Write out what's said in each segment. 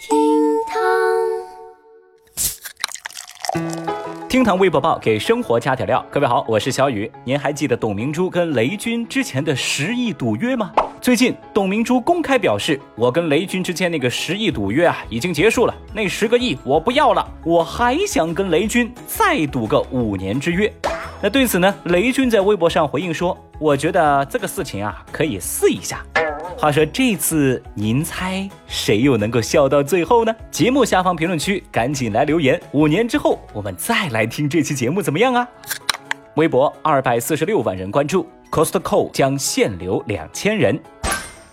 厅堂厅堂微博报给生活加点料。各位好，我是小雨。您还记得董明珠跟雷军之前的十亿赌约吗？最近，董明珠公开表示，我跟雷军之间那个十亿赌约啊，已经结束了。那十个亿我不要了，我还想跟雷军再赌个五年之约。那对此呢，雷军在微博上回应说，我觉得这个事情啊，可以试一下。话说这次您猜谁又能够笑到最后呢？节目下方评论区赶紧来留言，五年之后我们再来听这期节目怎么样啊？微博二百四十六万人关注，Costco 将限流两千人。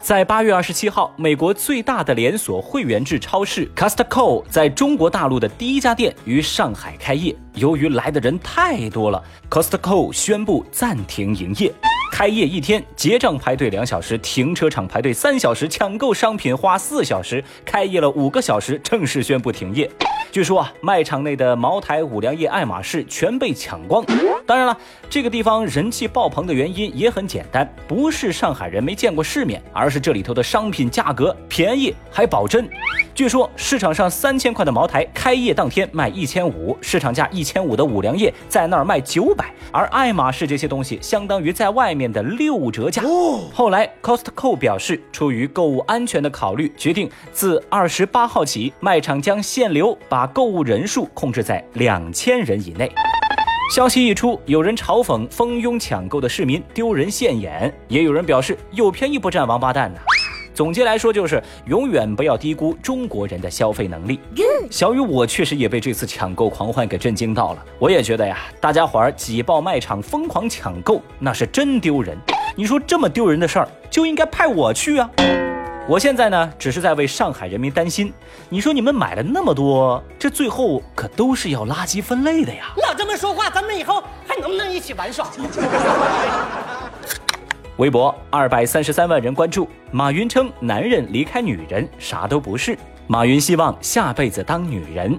在八月二十七号，美国最大的连锁会员制超市 Costco 在中国大陆的第一家店于上海开业，由于来的人太多了，Costco 宣布暂停营业。开业一天，结账排队两小时，停车场排队三小时，抢购商品花四小时，开业了五个小时，正式宣布停业。据说啊，卖场内的茅台、五粮液、爱马仕全被抢光。当然了，这个地方人气爆棚的原因也很简单，不是上海人没见过世面，而是这里头的商品价格便宜还保真。据说市场上三千块的茅台，开业当天卖一千五，市场价一千五的五粮液在那儿卖九百，而爱马仕这些东西相当于在外面的六折价。后来 Costco 表示，出于购物安全的考虑，决定自二十八号起，卖场将限流，把购物人数控制在两千人以内。消息一出，有人嘲讽蜂拥抢购的市民丢人现眼，也有人表示有便宜不占王八蛋呐。总结来说，就是永远不要低估中国人的消费能力。小雨，我确实也被这次抢购狂欢给震惊到了。我也觉得呀，大家伙儿挤爆卖场疯狂抢购，那是真丢人。你说这么丢人的事儿，就应该派我去啊！我现在呢，只是在为上海人民担心。你说你们买了那么多，这最后可都是要垃圾分类的呀！老这么说话，咱们以后还能不能一起玩耍？微博二百三十三万人关注。马云称，男人离开女人啥都不是。马云希望下辈子当女人。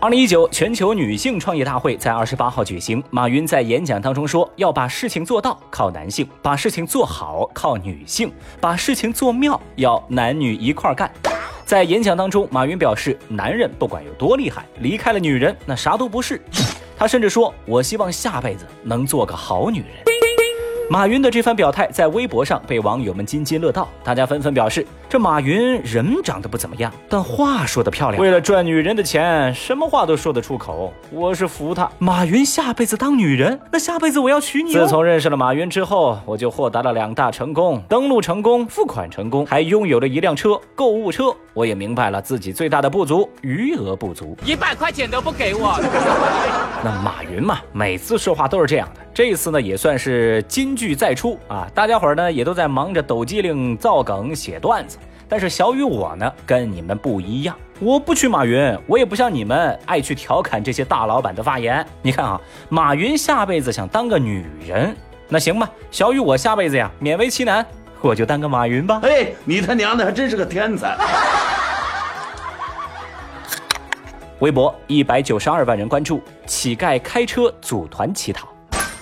二零一九全球女性创业大会在二十八号举行。马云在演讲当中说，要把事情做到靠男性，把事情做好靠女性，把事情做妙要男女一块干。在演讲当中，马云表示，男人不管有多厉害，离开了女人，那啥都不是。他甚至说，我希望下辈子能做个好女人。马云的这番表态在微博上被网友们津津乐道，大家纷纷表示：这马云人长得不怎么样，但话说得漂亮。为了赚女人的钱，什么话都说得出口，我是服他。马云下辈子当女人，那下辈子我要娶你。自从认识了马云之后，我就获得了两大成功：登录成功，付款成功，还拥有了一辆车——购物车。我也明白了自己最大的不足——余额不足，一百块钱都不给我。那马云嘛，每次说话都是这样的。这次呢，也算是金句再出啊！大家伙儿呢也都在忙着抖机灵、造梗、写段子，但是小雨我呢跟你们不一样，我不娶马云，我也不像你们爱去调侃这些大老板的发言。你看啊，马云下辈子想当个女人，那行吧，小雨我下辈子呀勉为其难，我就当个马云吧。哎，你他娘的还真是个天才！微博一百九十二万人关注，乞丐开车组团乞讨。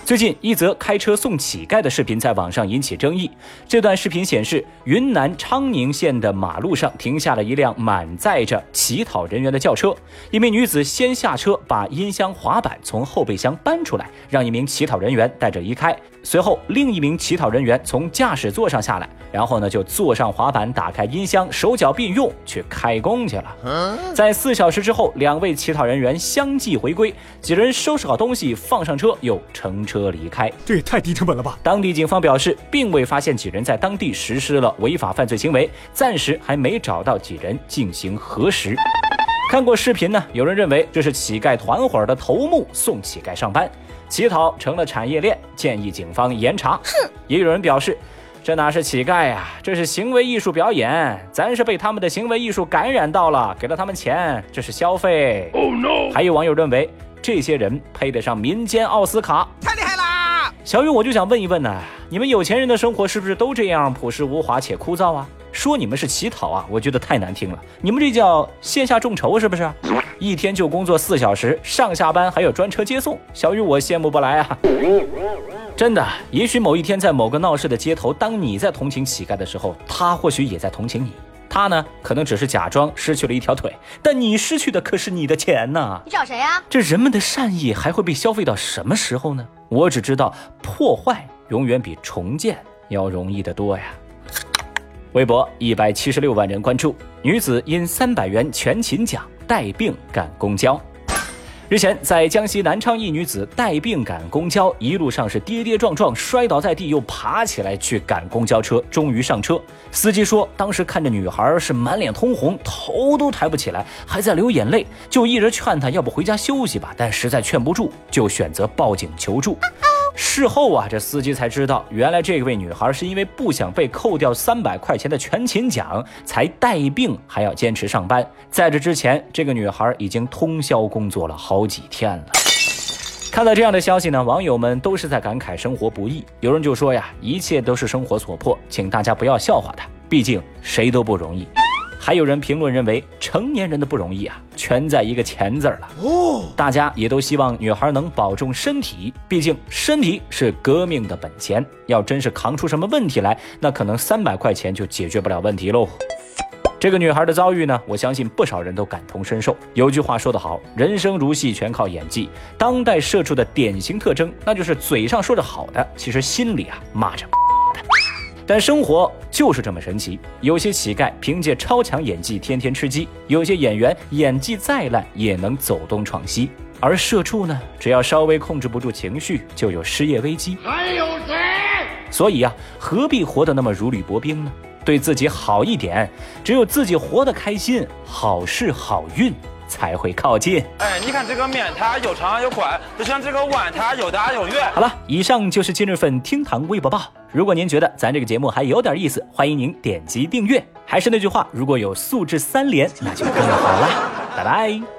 最近，一则开车送乞丐的视频在网上引起争议。这段视频显示，云南昌宁县的马路上停下了一辆满载着乞讨人员的轿车。一名女子先下车，把音箱、滑板从后备箱搬出来，让一名乞讨人员带着离开。随后，另一名乞讨人员从驾驶座上下来，然后呢就坐上滑板，打开音箱，手脚并用去开工去了。在四小时之后，两位乞讨人员相继回归，几人收拾好东西，放上车，又乘车。离开，这也太低成本了吧！当地警方表示，并未发现几人在当地实施了违法犯罪行为，暂时还没找到几人进行核实。看过视频呢，有人认为这是乞丐团伙的头目送乞丐上班，乞讨成了产业链，建议警方严查。哼，也有人表示，这哪是乞丐呀，这是行为艺术表演，咱是被他们的行为艺术感染到了，给了他们钱，这是消费。Oh no！还有网友认为。这些人配得上民间奥斯卡！小雨，我就想问一问呢，你们有钱人的生活是不是都这样朴实无华且枯燥啊？说你们是乞讨啊，我觉得太难听了。你们这叫线下众筹是不是？一天就工作四小时，上下班还有专车接送，小雨我羡慕不来啊！真的，也许某一天在某个闹市的街头，当你在同情乞丐的时候，他或许也在同情你。他呢，可能只是假装失去了一条腿，但你失去的可是你的钱呐！你找谁呀？这人们的善意还会被消费到什么时候呢？我只知道破坏永远比重建要容易得多呀。微博一百七十六万人关注，女子因三百元全勤奖带病赶公交。日前，在江西南昌，一女子带病赶公交，一路上是跌跌撞撞，摔倒在地，又爬起来去赶公交车，终于上车。司机说，当时看着女孩是满脸通红，头都抬不起来，还在流眼泪，就一直劝她要不回家休息吧，但实在劝不住，就选择报警求助。事后啊，这司机才知道，原来这位女孩是因为不想被扣掉三百块钱的全勤奖，才带病还要坚持上班。在这之前，这个女孩已经通宵工作了好几天了。看到这样的消息呢，网友们都是在感慨生活不易。有人就说呀，一切都是生活所迫，请大家不要笑话她，毕竟谁都不容易。还有人评论认为，成年人的不容易啊，全在一个钱字儿了。哦，大家也都希望女孩能保重身体，毕竟身体是革命的本钱。要真是扛出什么问题来，那可能三百块钱就解决不了问题喽。这个女孩的遭遇呢，我相信不少人都感同身受。有句话说得好，人生如戏，全靠演技。当代社畜的典型特征，那就是嘴上说着好的，其实心里啊骂着。但生活就是这么神奇，有些乞丐凭借超强演技天天吃鸡，有些演员演技再烂也能走东闯西，而社畜呢，只要稍微控制不住情绪，就有失业危机。还有谁？所以啊，何必活得那么如履薄冰呢？对自己好一点，只有自己活得开心，好事好运才会靠近。哎，你看这个面，它又长又宽，就像这个碗，它又大又圆。好了，以上就是今日份厅堂微博报。如果您觉得咱这个节目还有点意思，欢迎您点击订阅。还是那句话，如果有素质三连，那就更好了。拜拜。